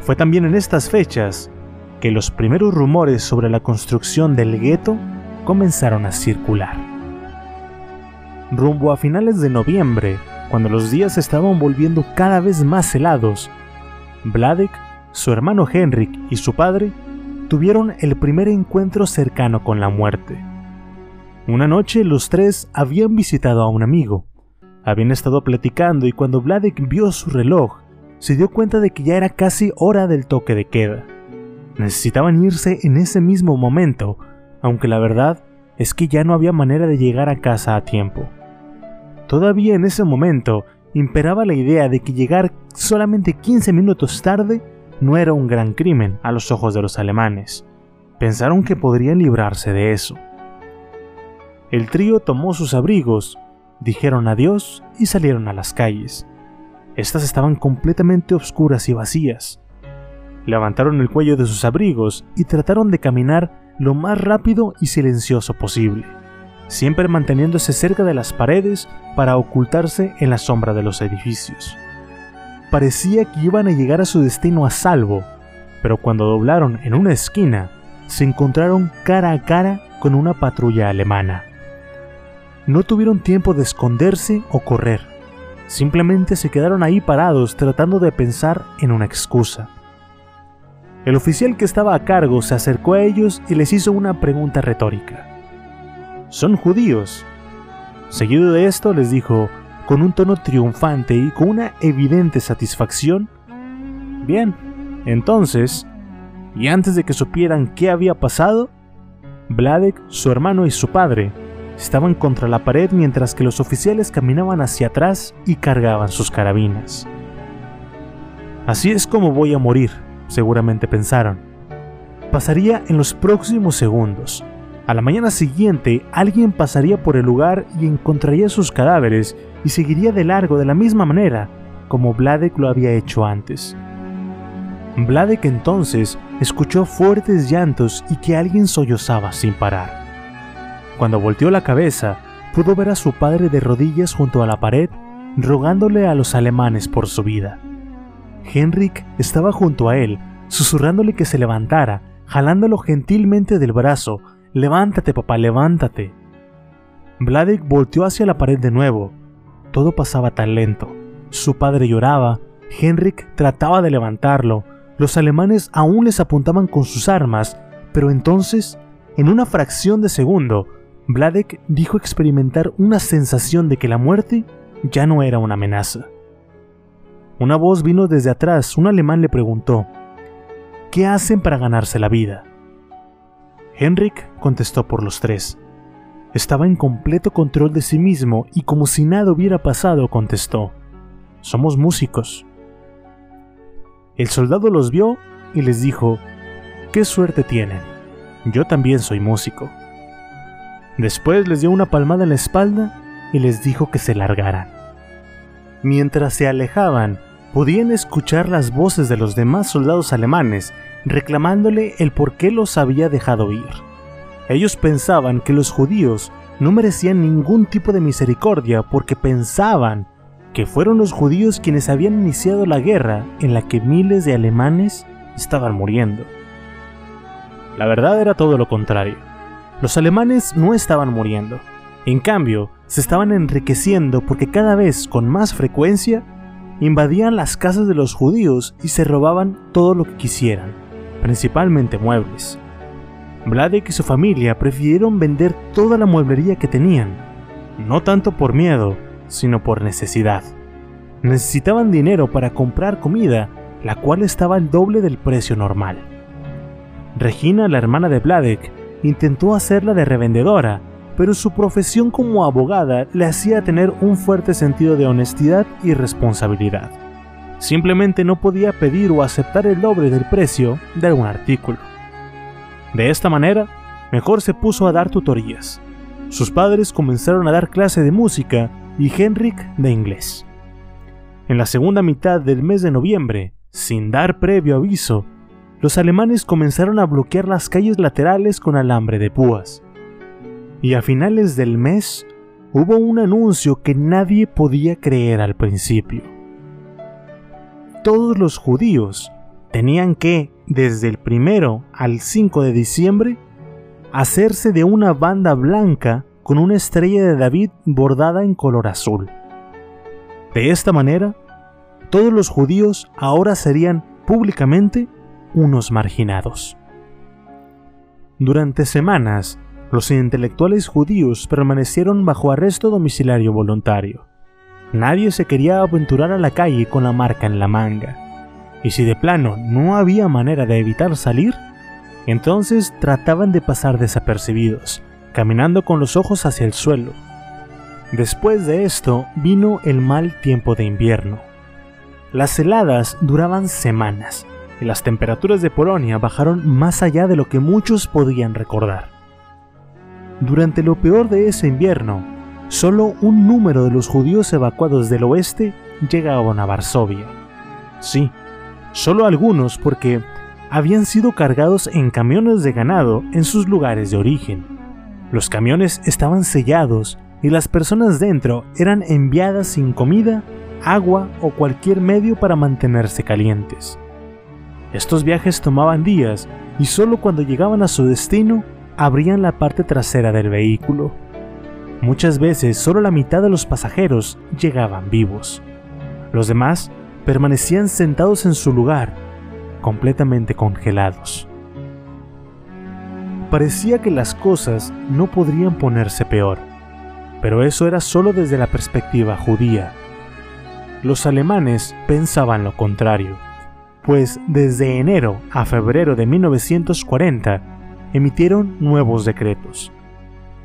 Fue también en estas fechas que los primeros rumores sobre la construcción del gueto comenzaron a circular. Rumbo a finales de noviembre, cuando los días estaban volviendo cada vez más helados, Vladek, su hermano Henrik y su padre tuvieron el primer encuentro cercano con la muerte. Una noche los tres habían visitado a un amigo. Habían estado platicando y cuando Vladek vio su reloj, se dio cuenta de que ya era casi hora del toque de queda. Necesitaban irse en ese mismo momento, aunque la verdad es que ya no había manera de llegar a casa a tiempo. Todavía en ese momento imperaba la idea de que llegar solamente 15 minutos tarde no era un gran crimen a los ojos de los alemanes. Pensaron que podrían librarse de eso. El trío tomó sus abrigos, dijeron adiós y salieron a las calles. Estas estaban completamente oscuras y vacías. Levantaron el cuello de sus abrigos y trataron de caminar lo más rápido y silencioso posible, siempre manteniéndose cerca de las paredes para ocultarse en la sombra de los edificios. Parecía que iban a llegar a su destino a salvo, pero cuando doblaron en una esquina, se encontraron cara a cara con una patrulla alemana. No tuvieron tiempo de esconderse o correr, simplemente se quedaron ahí parados tratando de pensar en una excusa. El oficial que estaba a cargo se acercó a ellos y les hizo una pregunta retórica. ¿Son judíos? Seguido de esto les dijo, con un tono triunfante y con una evidente satisfacción, Bien, entonces, y antes de que supieran qué había pasado, Vladek, su hermano y su padre estaban contra la pared mientras que los oficiales caminaban hacia atrás y cargaban sus carabinas. Así es como voy a morir, seguramente pensaron. Pasaría en los próximos segundos. A la mañana siguiente alguien pasaría por el lugar y encontraría sus cadáveres y seguiría de largo de la misma manera como Vladek lo había hecho antes. Vladek entonces escuchó fuertes llantos y que alguien sollozaba sin parar. Cuando volteó la cabeza, pudo ver a su padre de rodillas junto a la pared, rogándole a los alemanes por su vida. Henrik estaba junto a él, susurrándole que se levantara, jalándolo gentilmente del brazo. Levántate, papá, levántate. Vladek volteó hacia la pared de nuevo. Todo pasaba tan lento. Su padre lloraba, Henrik trataba de levantarlo, los alemanes aún les apuntaban con sus armas, pero entonces, en una fracción de segundo, Vladek dijo experimentar una sensación de que la muerte ya no era una amenaza. Una voz vino desde atrás, un alemán le preguntó, ¿qué hacen para ganarse la vida? Henrik contestó por los tres. Estaba en completo control de sí mismo y como si nada hubiera pasado contestó, somos músicos. El soldado los vio y les dijo, ¿qué suerte tienen? Yo también soy músico. Después les dio una palmada en la espalda y les dijo que se largaran. Mientras se alejaban, podían escuchar las voces de los demás soldados alemanes reclamándole el por qué los había dejado ir. Ellos pensaban que los judíos no merecían ningún tipo de misericordia porque pensaban que fueron los judíos quienes habían iniciado la guerra en la que miles de alemanes estaban muriendo. La verdad era todo lo contrario. Los alemanes no estaban muriendo. En cambio, se estaban enriqueciendo porque cada vez con más frecuencia invadían las casas de los judíos y se robaban todo lo que quisieran, principalmente muebles. Vladek y su familia prefirieron vender toda la mueblería que tenían, no tanto por miedo, sino por necesidad. Necesitaban dinero para comprar comida, la cual estaba al doble del precio normal. Regina, la hermana de Vladek, intentó hacerla de revendedora, pero su profesión como abogada le hacía tener un fuerte sentido de honestidad y responsabilidad. Simplemente no podía pedir o aceptar el doble del precio de algún artículo. De esta manera, mejor se puso a dar tutorías. Sus padres comenzaron a dar clase de música y Henrik de inglés. En la segunda mitad del mes de noviembre, sin dar previo aviso, los alemanes comenzaron a bloquear las calles laterales con alambre de púas. Y a finales del mes hubo un anuncio que nadie podía creer al principio. Todos los judíos tenían que, desde el primero al 5 de diciembre, hacerse de una banda blanca con una estrella de David bordada en color azul. De esta manera, todos los judíos ahora serían públicamente unos marginados. Durante semanas, los intelectuales judíos permanecieron bajo arresto domiciliario voluntario. Nadie se quería aventurar a la calle con la marca en la manga. Y si de plano no había manera de evitar salir, entonces trataban de pasar desapercibidos, caminando con los ojos hacia el suelo. Después de esto vino el mal tiempo de invierno. Las heladas duraban semanas y las temperaturas de Polonia bajaron más allá de lo que muchos podían recordar. Durante lo peor de ese invierno, solo un número de los judíos evacuados del oeste llegaban a Varsovia. Sí, solo algunos porque habían sido cargados en camiones de ganado en sus lugares de origen. Los camiones estaban sellados y las personas dentro eran enviadas sin comida, agua o cualquier medio para mantenerse calientes. Estos viajes tomaban días y solo cuando llegaban a su destino abrían la parte trasera del vehículo. Muchas veces solo la mitad de los pasajeros llegaban vivos. Los demás permanecían sentados en su lugar, completamente congelados. Parecía que las cosas no podrían ponerse peor, pero eso era solo desde la perspectiva judía. Los alemanes pensaban lo contrario pues desde enero a febrero de 1940 emitieron nuevos decretos.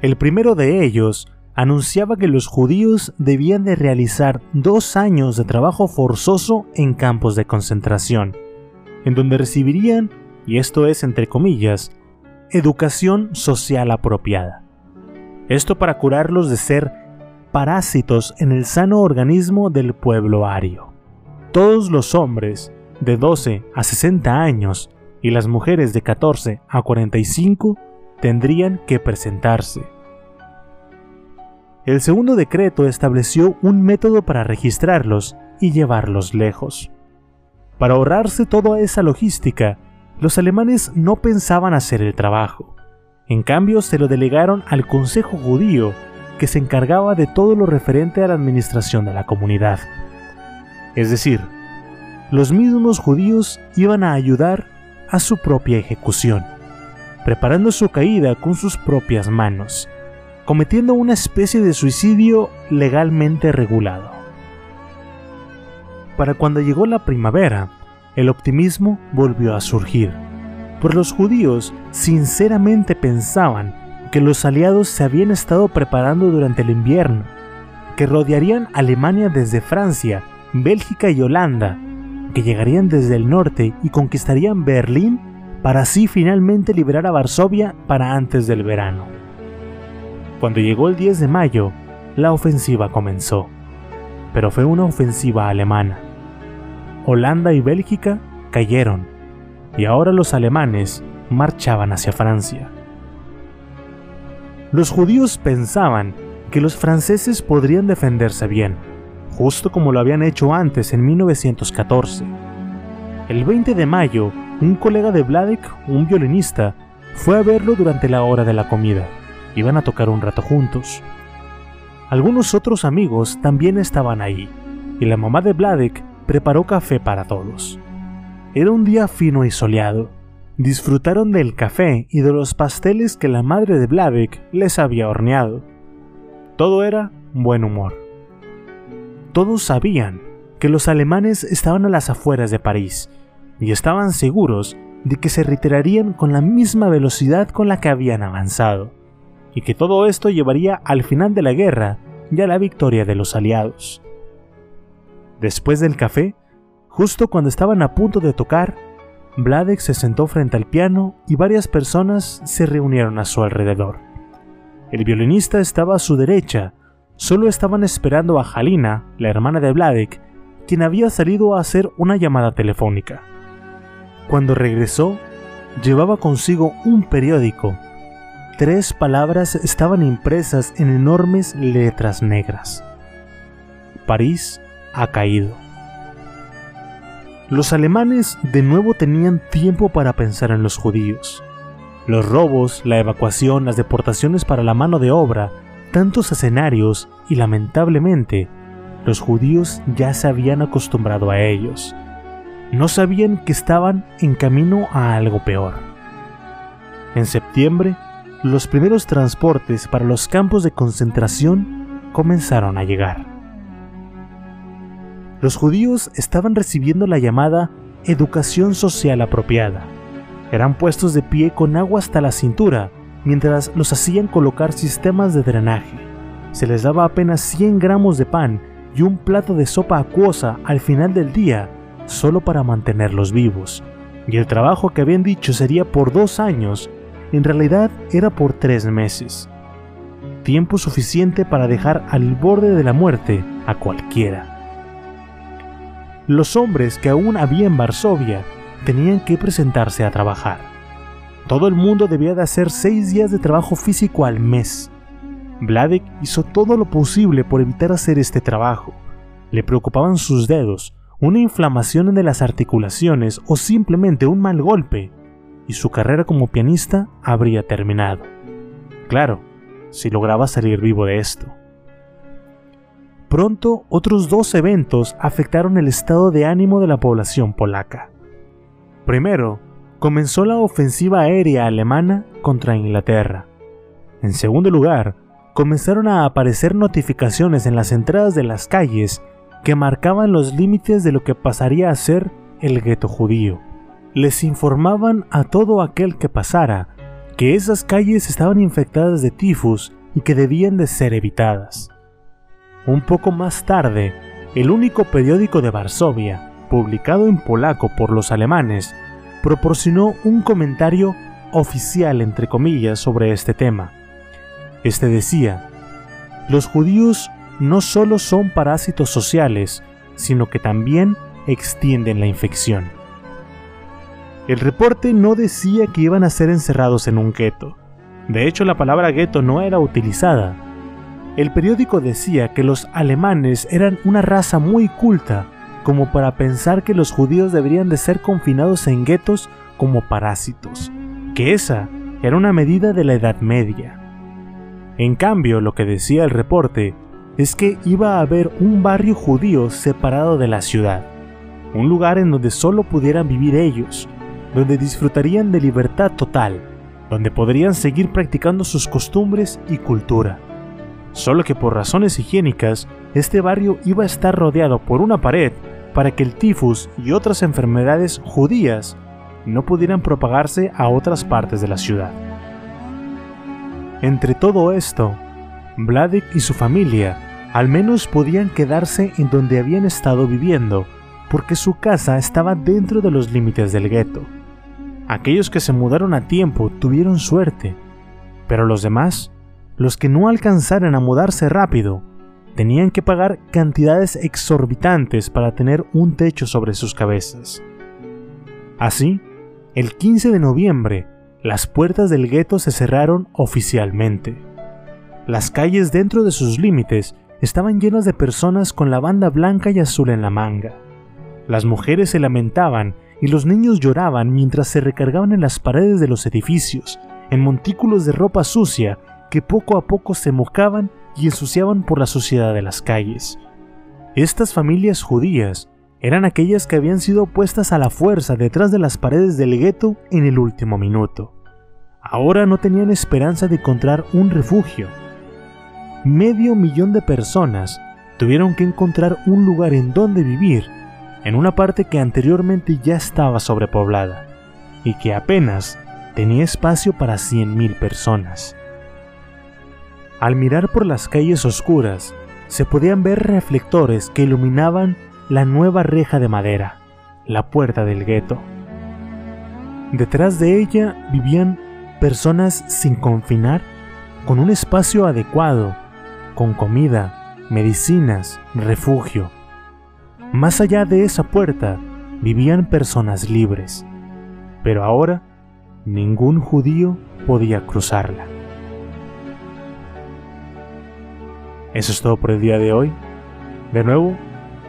El primero de ellos anunciaba que los judíos debían de realizar dos años de trabajo forzoso en campos de concentración, en donde recibirían, y esto es entre comillas, educación social apropiada. Esto para curarlos de ser parásitos en el sano organismo del pueblo ario. Todos los hombres, de 12 a 60 años y las mujeres de 14 a 45 tendrían que presentarse. El segundo decreto estableció un método para registrarlos y llevarlos lejos. Para ahorrarse toda esa logística, los alemanes no pensaban hacer el trabajo. En cambio, se lo delegaron al Consejo Judío, que se encargaba de todo lo referente a la administración de la comunidad. Es decir, los mismos judíos iban a ayudar a su propia ejecución, preparando su caída con sus propias manos, cometiendo una especie de suicidio legalmente regulado. Para cuando llegó la primavera, el optimismo volvió a surgir, pues los judíos sinceramente pensaban que los aliados se habían estado preparando durante el invierno, que rodearían Alemania desde Francia, Bélgica y Holanda, que llegarían desde el norte y conquistarían Berlín para así finalmente liberar a Varsovia para antes del verano. Cuando llegó el 10 de mayo, la ofensiva comenzó, pero fue una ofensiva alemana. Holanda y Bélgica cayeron, y ahora los alemanes marchaban hacia Francia. Los judíos pensaban que los franceses podrían defenderse bien, justo como lo habían hecho antes en 1914. El 20 de mayo, un colega de Vladek, un violinista, fue a verlo durante la hora de la comida. Iban a tocar un rato juntos. Algunos otros amigos también estaban ahí, y la mamá de Vladek preparó café para todos. Era un día fino y soleado. Disfrutaron del café y de los pasteles que la madre de Vladek les había horneado. Todo era buen humor. Todos sabían que los alemanes estaban a las afueras de París y estaban seguros de que se retirarían con la misma velocidad con la que habían avanzado, y que todo esto llevaría al final de la guerra y a la victoria de los aliados. Después del café, justo cuando estaban a punto de tocar, Vladek se sentó frente al piano y varias personas se reunieron a su alrededor. El violinista estaba a su derecha Solo estaban esperando a Jalina, la hermana de Vladek, quien había salido a hacer una llamada telefónica. Cuando regresó, llevaba consigo un periódico. Tres palabras estaban impresas en enormes letras negras. París ha caído. Los alemanes de nuevo tenían tiempo para pensar en los judíos. Los robos, la evacuación, las deportaciones para la mano de obra tantos escenarios y lamentablemente los judíos ya se habían acostumbrado a ellos. No sabían que estaban en camino a algo peor. En septiembre, los primeros transportes para los campos de concentración comenzaron a llegar. Los judíos estaban recibiendo la llamada educación social apropiada. Eran puestos de pie con agua hasta la cintura mientras los hacían colocar sistemas de drenaje. Se les daba apenas 100 gramos de pan y un plato de sopa acuosa al final del día solo para mantenerlos vivos. Y el trabajo que habían dicho sería por dos años, en realidad era por tres meses. Tiempo suficiente para dejar al borde de la muerte a cualquiera. Los hombres que aún había en Varsovia tenían que presentarse a trabajar. Todo el mundo debía de hacer seis días de trabajo físico al mes. Vladek hizo todo lo posible por evitar hacer este trabajo. Le preocupaban sus dedos, una inflamación en las articulaciones o simplemente un mal golpe, y su carrera como pianista habría terminado. Claro, si lograba salir vivo de esto. Pronto otros dos eventos afectaron el estado de ánimo de la población polaca. Primero, comenzó la ofensiva aérea alemana contra Inglaterra. En segundo lugar, comenzaron a aparecer notificaciones en las entradas de las calles que marcaban los límites de lo que pasaría a ser el gueto judío. Les informaban a todo aquel que pasara que esas calles estaban infectadas de tifus y que debían de ser evitadas. Un poco más tarde, el único periódico de Varsovia, publicado en polaco por los alemanes, proporcionó un comentario oficial entre comillas sobre este tema. Este decía, los judíos no solo son parásitos sociales, sino que también extienden la infección. El reporte no decía que iban a ser encerrados en un gueto. De hecho, la palabra gueto no era utilizada. El periódico decía que los alemanes eran una raza muy culta, como para pensar que los judíos deberían de ser confinados en guetos como parásitos, que esa era una medida de la Edad Media. En cambio, lo que decía el reporte es que iba a haber un barrio judío separado de la ciudad, un lugar en donde solo pudieran vivir ellos, donde disfrutarían de libertad total, donde podrían seguir practicando sus costumbres y cultura. Solo que por razones higiénicas, este barrio iba a estar rodeado por una pared para que el tifus y otras enfermedades judías no pudieran propagarse a otras partes de la ciudad. Entre todo esto, Vladek y su familia al menos podían quedarse en donde habían estado viviendo, porque su casa estaba dentro de los límites del gueto. Aquellos que se mudaron a tiempo tuvieron suerte, pero los demás, los que no alcanzaran a mudarse rápido, tenían que pagar cantidades exorbitantes para tener un techo sobre sus cabezas. Así, el 15 de noviembre, las puertas del gueto se cerraron oficialmente. Las calles dentro de sus límites estaban llenas de personas con la banda blanca y azul en la manga. Las mujeres se lamentaban y los niños lloraban mientras se recargaban en las paredes de los edificios, en montículos de ropa sucia que poco a poco se mojaban y ensuciaban por la suciedad de las calles. Estas familias judías eran aquellas que habían sido puestas a la fuerza detrás de las paredes del gueto en el último minuto. Ahora no tenían esperanza de encontrar un refugio, medio millón de personas tuvieron que encontrar un lugar en donde vivir en una parte que anteriormente ya estaba sobrepoblada y que apenas tenía espacio para 100.000 personas. Al mirar por las calles oscuras, se podían ver reflectores que iluminaban la nueva reja de madera, la puerta del gueto. Detrás de ella vivían personas sin confinar, con un espacio adecuado con comida, medicinas, refugio. Más allá de esa puerta vivían personas libres, pero ahora ningún judío podía cruzarla. Eso es todo por el día de hoy. De nuevo,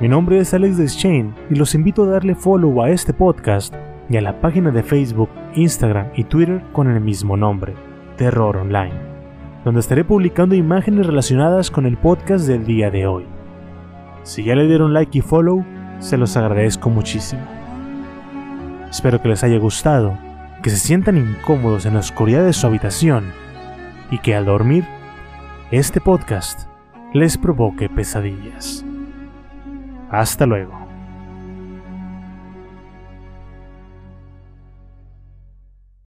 mi nombre es Alex Deschain y los invito a darle follow a este podcast y a la página de Facebook, Instagram y Twitter con el mismo nombre, Terror Online donde estaré publicando imágenes relacionadas con el podcast del día de hoy. Si ya le dieron like y follow, se los agradezco muchísimo. Espero que les haya gustado, que se sientan incómodos en la oscuridad de su habitación y que al dormir, este podcast les provoque pesadillas. Hasta luego.